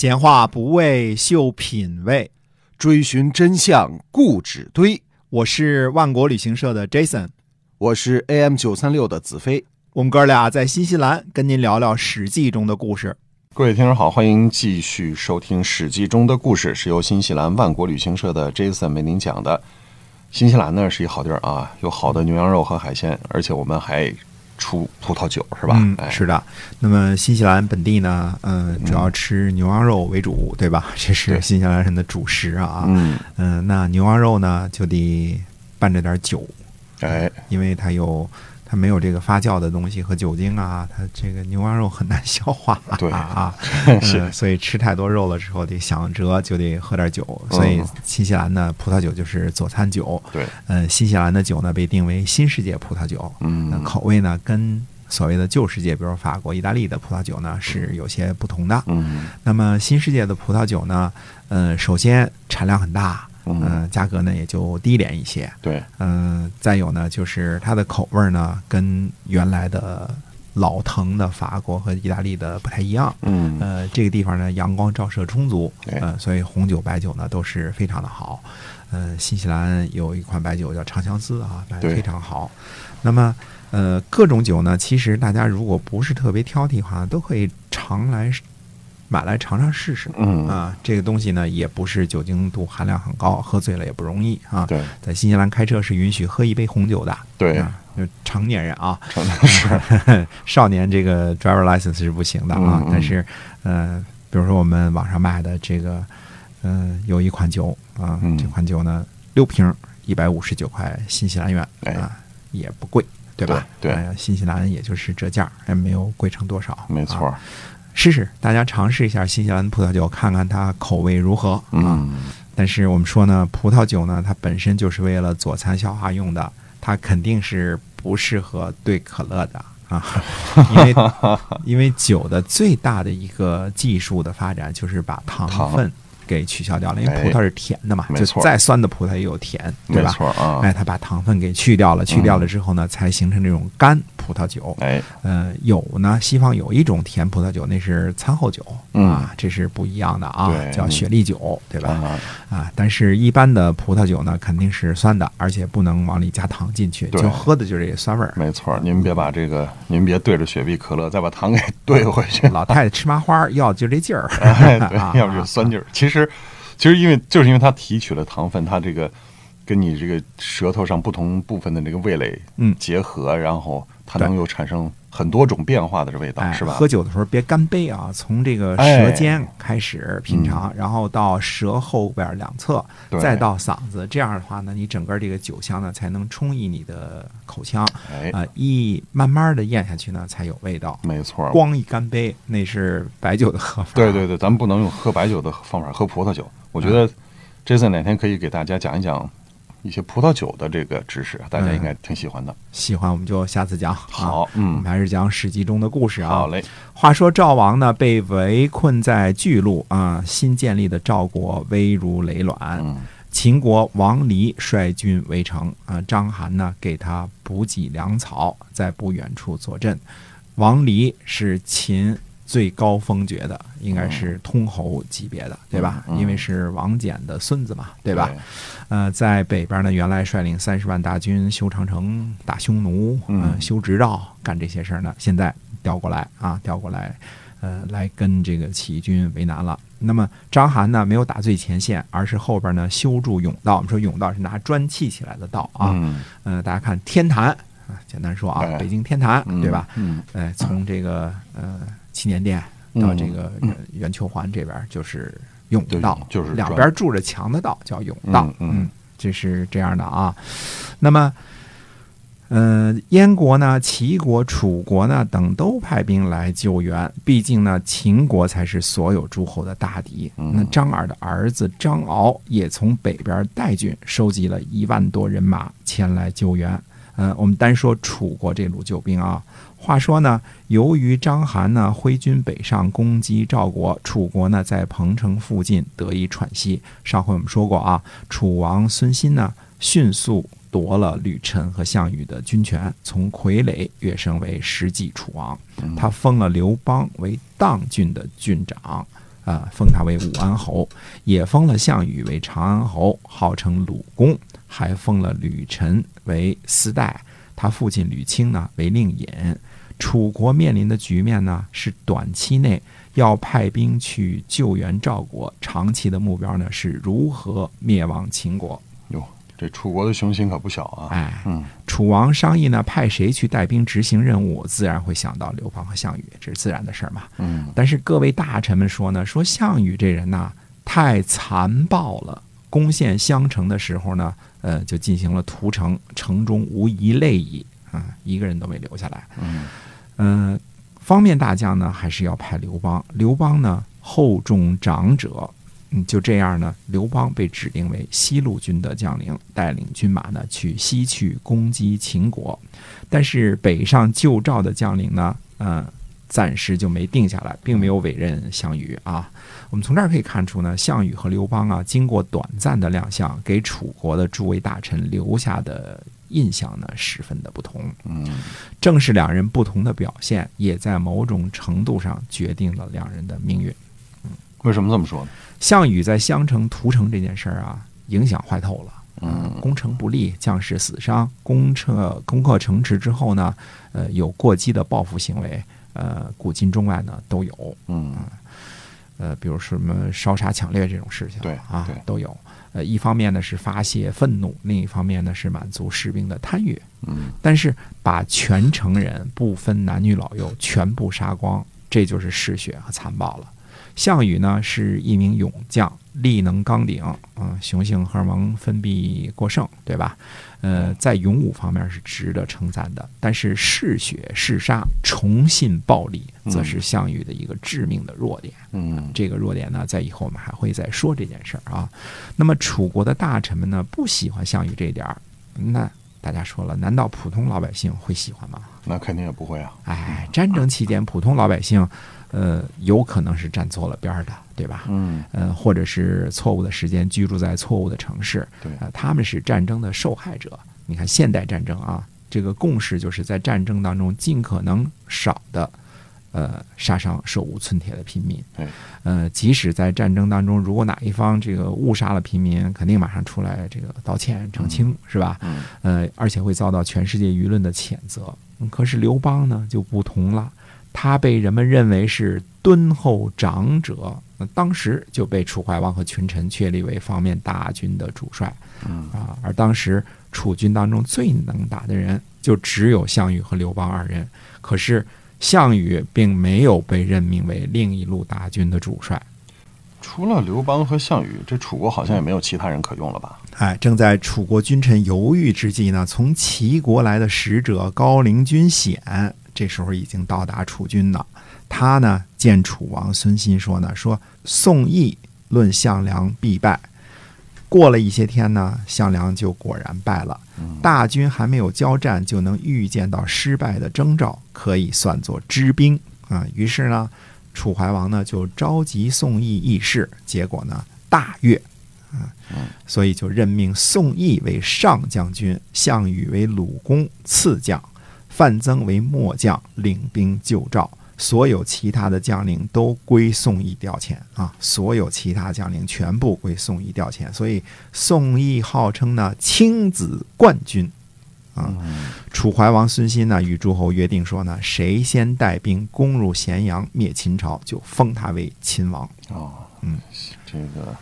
闲话不为秀品味，追寻真相固执堆。我是万国旅行社的 Jason，我是 AM 九三六的子飞。我们哥俩在新西兰跟您聊聊《史记》中的故事。各位听众好，欢迎继续收听《史记》中的故事，是由新西兰万国旅行社的 Jason 为您讲的。新西兰呢是一好地儿啊，有好的牛羊肉和海鲜，而且我们还出葡萄酒，是吧？嗯，哎是的。那么新西兰本地呢，嗯、主要吃牛羊肉为主，对吧？这是新西兰人的主食啊。嗯，嗯、那牛羊肉呢就得拌着点酒，哎，因为它有它没有这个发酵的东西和酒精啊，它这个牛羊肉很难消化 对啊。是嗯，所以吃太多肉了之后，得想辙就得喝点酒。所以嗯新西兰的葡萄酒就是佐餐酒。对，嗯，新西兰的酒呢被定为新世界葡萄酒，嗯那嗯，口味呢跟所谓的旧世界，比如法国、意大利的葡萄酒呢是有些不同的。嗯那么新世界的葡萄酒呢，嗯，首先产量很大，嗯，嗯，价格呢也就低廉一些。对，嗯，再有呢，就是它的口味儿呢，跟原来的老藤的法国和意大利的不太一样。嗯，呃，这个地方呢，阳光照射充足，哎呃，所以红酒、白酒呢都是非常的好。呃，新西兰有一款白酒叫长相思啊，卖的非常好。那么，呃，各种酒呢，其实大家如果不是特别挑剔的话，都可以常来买来尝尝试试。嗯，啊，这个东西呢，也不是酒精度含量很高，喝醉了也不容易啊。对，在新西兰开车是允许喝一杯红酒的，对，啊，就成年人啊，成年是，少年这个 driver license 是不行的啊。嗯嗯但是，呃，比如说我们网上卖的这个，嗯、有一款酒啊，嗯这款酒呢六瓶一百五十九块新西兰元哎啊，也不贵，对吧？对新西兰也就是这价儿，也没有贵成多少。没错啊，，试试，大家尝试一下新西兰葡萄酒，看看它口味如何。啊。嗯，但是我们说呢，葡萄酒呢，它本身就是为了佐餐消化用的，它肯定是不适合兑可乐的。啊，因为因为酒的最大的一个技术的发展就是把糖糖。分给取消掉了，因为哎葡萄是甜的嘛，就没错。再酸的葡萄也有甜，对没吧？错啊，哎，它把糖分给去掉了，去掉了之后呢，才形成这种干葡萄酒。哎，呃，有呢，西方有一种甜葡萄酒，那是餐后酒、嗯。啊，这是不一样的啊，叫雪莉酒，对吧？啊，啊，但是一般的葡萄酒呢，肯定是酸的，而且不能往里加糖进去，就喝的就是这酸味儿。没错，您别把这个，您别对着雪碧可乐再把糖给兑回去，老太太吃麻花要就这劲儿，哎，啊对，要不就是酸劲儿。其实，其实因为就是因为它提取了糖分，它这个跟你这个舌头上不同部分的这个味蕾嗯。结合，然后它能有产生很多种变化的这味道，哎，是吧？喝酒的时候别干杯啊，从这个哎舌尖开始品尝，然后到舌后边两侧，对再到嗓子，这样的话呢，你整个这个酒香呢才能充溢你的口腔，哎，啊、一慢慢的咽下去呢才有味道。没错。光一干杯，那是白酒的喝法。对对对，咱们不能用喝白酒的方法喝葡萄酒。我觉嗯得 Jason 哪天可以给大家讲一讲一些葡萄酒的这个知识，大家嗯应该挺喜欢的。喜欢我们就下次讲。啊好，我嗯们，还是讲《史记》中的故事啊。好嘞，话说赵王呢被围困在巨鹿啊，新建立的赵国危如累卵。嗯，秦国王离率军围城啊，章邯呢给他补给粮草，在不远处坐镇。王离是秦最高封爵的，应该是通侯级别的，对吧？因为是王翦的孙子嘛，对吧？呃，在北边呢，原来率领三十万大军修长城、打匈奴，修直道，干这些事儿呢。现在调过来啊，调过来，呃，来跟这个起义军为难了。那么章邯呢，没有打最前线，而是后边呢修筑甬道。我们说甬道是拿砖砌起来的道啊。嗯，呃，大家看天坛啊，简单说啊，哎北京天坛，嗯对吧？？嗯，呃，从这个呃祈年殿到这个圆圆球环这边就是甬道，就是两边筑着墙的道叫甬道嗯，嗯这是这样的啊。那么，呃，燕国呢、齐国、楚国呢等都派兵来救援，毕竟呢，秦国才是所有诸侯的大敌。嗯那张耳的儿子张敖也从北边代郡收集了一万多人马前来救援。嗯，我们单说楚国这路救兵啊。话说呢，由于章邯呢挥军北上攻击赵国，楚国呢在彭城附近得以喘息。上回我们说过啊，楚王孙欣呢迅速夺了吕臣和项羽的军权，从傀儡跃升为实际楚王。他封了刘邦为当郡的郡长。啊，封他为武安侯，也封了项羽为长安侯，号称鲁公，还封了吕臣为司代，他父亲吕青呢为令尹。楚国面临的局面呢，是短期内要派兵去救援赵国，长期的目标呢是如何灭亡秦国。哟，这楚国的雄心可不小啊！哎，嗯，楚王商议呢，派谁去带兵执行任务，自然会想到刘邦和项羽，这是自然的事儿嘛。嗯，但是各位大臣们说呢，说项羽这人呐太残暴了。攻陷襄城的时候呢，呃，就进行了屠城，城中无一类矣，啊，一个人都没留下来。嗯，嗯，方面大将呢，还是要派刘邦。刘邦呢，厚重长者，嗯，就这样呢，刘邦被指定为西路军的将领，带领军马呢去西去攻击秦国。但是北上救赵的将领呢，嗯、暂时就没定下来，并没有委任项羽啊。我们从这儿可以看出呢，项羽和刘邦啊，经过短暂的亮相，给楚国的诸位大臣留下的印象呢，十分的不同。嗯，正是两人不同的表现，也在某种程度上决定了两人的命运。为什么这么说呢？项羽在襄城屠城这件事儿啊，影响坏透了。嗯攻城不利，将士死伤。攻撤攻克城池之后呢，呃，有过激的报复行为，呃，古今中外呢都有。嗯，呃，比如什么烧杀抢掠这种事情，对啊对，都有。呃，一方面呢是发泄愤怒，另一方面呢是满足士兵的贪欲。嗯，但是把全城人不分男女老幼全部杀光，这就是嗜血和残暴了。项羽呢是一名勇将，力能刚鼎，嗯、雄性荷尔蒙分泌过剩，对吧？呃，在勇武方面是值得称赞的，但是嗜血嗜杀、崇信暴力，则是项羽的一个致命的弱点。嗯，这个弱点呢，在以后我们还会再说这件事儿啊。那么楚国的大臣们呢，不喜欢项羽这一点儿，那大家说了，难道普通老百姓会喜欢吗？那肯定也不会啊。哎，战争期间，普通老百姓，呃，有可能是站错了边儿的，对吧？嗯，呃，或者是错误的时间居住在错误的城市，对，呃，他们是战争的受害者。你看现代战争啊，这个共识就是在战争当中尽可能少的，呃，杀伤手无寸铁的平民。对，呃，即使在战争当中，如果哪一方这个误杀了平民，肯定马上出来这个道歉澄清，是吧？嗯，呃，而且会遭到全世界舆论的谴责。嗯可是刘邦呢就不同了，他被人们认为是敦厚长者，那当时就被楚怀王和群臣确立为方面大军的主帅。嗯，啊，而当时楚军当中最能打的人就只有项羽和刘邦二人。可是项羽并没有被任命为另一路大军的主帅。除了刘邦和项羽，这楚国好像也没有其他人可用了吧？哎，正在楚国君臣犹豫之际呢，从齐国来的使者高陵君显，这时候已经到达楚军了。他呢见楚王孙欣说呢，说宋义论项梁必败。过了一些天呢，项梁就果然败了。大军还没有交战，就能预见到失败的征兆，可以算作知兵啊。于是呢，楚怀王呢就召集宋义议事，结果呢大悦啊。所以就任命宋义为上将军，项羽为鲁公次将，范增为末将，领兵救赵。所有其他的将领都归宋义调遣啊，所有其他将领全部归宋义调遣。所以宋义号称呢青子冠军啊。楚怀王孙欣呢与诸侯约定说呢，谁先带兵攻入咸阳灭秦朝，就封他为秦王。哦，嗯，这个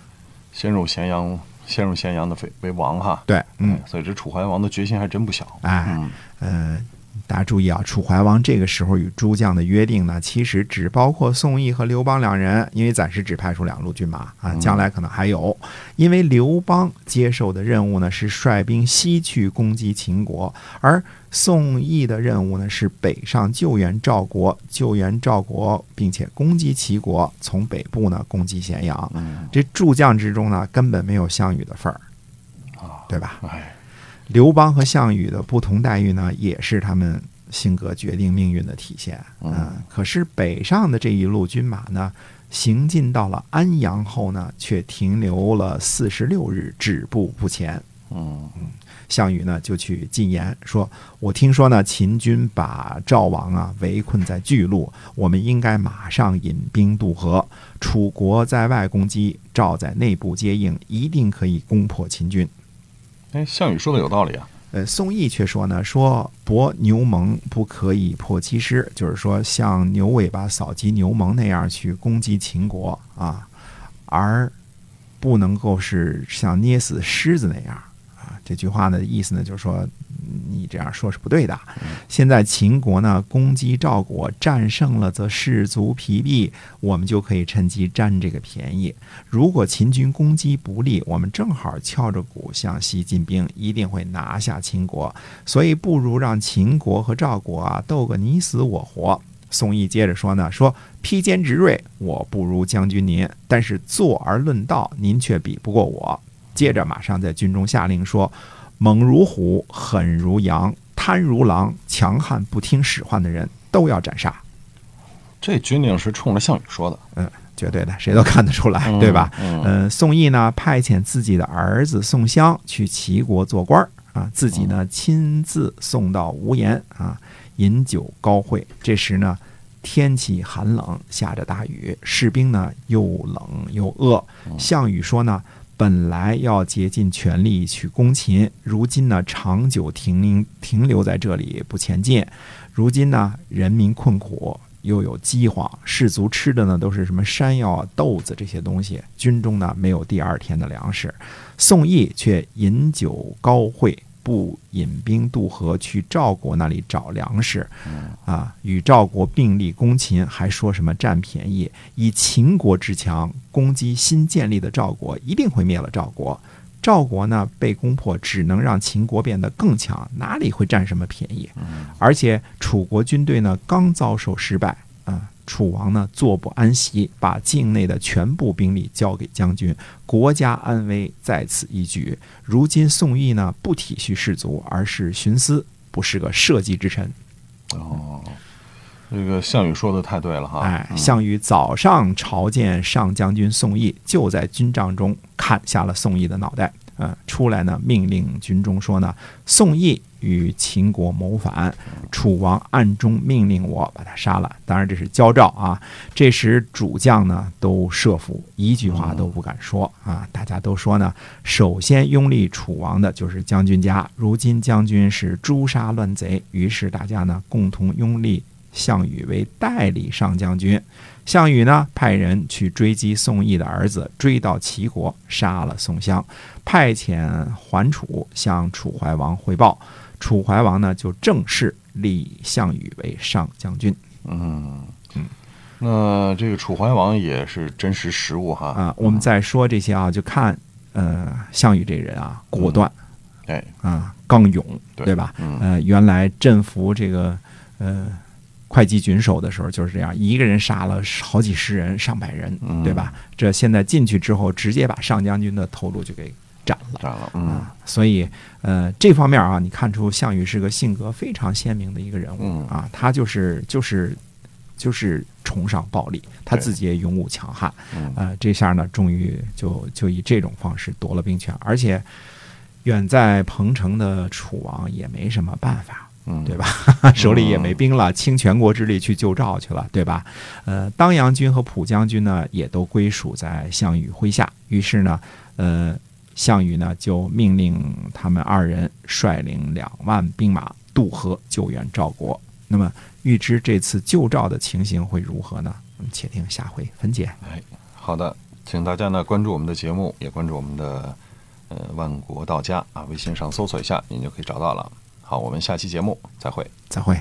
先入咸阳，先入咸阳的为为王哈。对，嗯哎，，所以这楚怀王的决心还真不小。哎。嗯，呃，大家注意啊，楚怀王这个时候与诸将的约定呢，其实只包括宋义和刘邦两人，因为暂时只派出两路军马啊，将来可能还有。因为刘邦接受的任务呢是率兵西去攻击秦国，而宋义的任务呢是北上救援赵国，救援赵国，并且攻击齐国，从北部呢攻击咸阳。嗯，这诸将之中呢，根本没有项羽的份儿，啊，对吧？哎，刘邦和项羽的不同待遇呢，也是他们性格决定命运的体现。嗯可是北上的这一路军马呢，行进到了安阳后呢，却停留了四十六日，止步不前。嗯，项羽呢就去进言说：“我听说呢，秦军把赵王啊围困在巨鹿，我们应该马上引兵渡河。楚国在外攻击，赵在内部接应，一定可以攻破秦军。”哎，项羽说的有道理啊。呃，宋义却说呢，说搏牛虻不可以破其师，就是说像牛尾巴扫击牛虻那样去攻击秦国啊，而不能够是像捏死狮子那样啊。这句话的，意思呢就是说。你这样说是不对的。现在秦国呢攻击赵国，战胜了则士卒疲弊，我们就可以趁机占这个便宜。如果秦军攻击不利，我们正好翘着鼓向西进兵，一定会拿下秦国。所以不如让秦国和赵国啊斗个你死我活。宋义接着说呢，说披坚执锐，我不如将军您，但是坐而论道，您却比不过我。接着马上在军中下令说。猛如虎，狠如羊，贪如狼，强悍不听使唤的人都要斩杀。这军令是冲着项羽说的，嗯，绝对的，谁都看得出来，对吧？嗯，宋义呢，派遣自己的儿子宋襄去齐国做官儿啊，自己呢亲自送到无盐啊，饮酒高会。这时呢，天气寒冷，下着大雨，士兵呢又冷又饿。项羽说呢。本来要竭尽全力去攻秦，如今呢长久停停留在这里不前进。如今呢人民困苦，又有饥荒，士卒吃的呢都是什么山药、豆子这些东西，军中呢没有第二天的粮食。宋义却饮酒高会。不引兵渡河去赵国那里找粮食，啊，与赵国并立攻秦，还说什么占便宜？以秦国之强攻击新建立的赵国，一定会灭了赵国。赵国呢被攻破，只能让秦国变得更强，哪里会占什么便宜？而且楚国军队呢刚遭受失败，啊。楚王呢坐不安席，把境内的全部兵力交给将军，国家安危在此一举。如今宋义呢不体恤士卒，而是徇私，不是个社稷之臣。哦，这个项羽说的太对了哈！哎，项羽早上朝见上将军宋义，就在军帐中砍下了宋义的脑袋。嗯，出来呢，命令军中说呢，宋义与秦国谋反，楚王暗中命令我把他杀了。当然这是交诏啊。这时主将呢都设伏，一句话都不敢说啊。大家都说呢，首先拥立楚王的就是将军家，如今将军是诛杀乱贼，于是大家呢共同拥立项羽为代理上将军。项羽呢，派人去追击宋义的儿子，追到齐国，杀了宋襄，派遣桓楚向楚怀王汇报。楚怀王呢，就正式立项羽为上将军。嗯嗯，那这个楚怀王也是真实实物哈。啊，我们再说这些啊，就看呃，项羽这人啊，果断，哎啊，刚勇，对吧？呃，原来镇服这个呃。会稽郡守的时候就是这样，一个人杀了好几十人、上百人，对吧？这现在进去之后，直接把上将军的头颅就给斩了。斩了，嗯。所以，呃，这方面啊，你看出项羽是个性格非常鲜明的一个人物啊，他就是就是就是崇尚暴力，他自己也勇武强悍。呃，这下呢，终于就就以这种方式夺了兵权，而且远在彭城的楚王也没什么办法。嗯，对吧？手里也没兵了，倾全国之力去救赵去了，对吧？呃，当阳军和蒲将军呢，也都归属在项羽麾下。于是呢，呃，项羽呢就命令他们二人率领两万兵马渡河救援赵国。那么，预知这次救赵的情形会如何呢？我们且听下回分解。哎，好的，请大家呢关注我们的节目，也关注我们的呃万国道家啊，微信上搜索一下，您就可以找到了。好，我们下期节目再会，再会。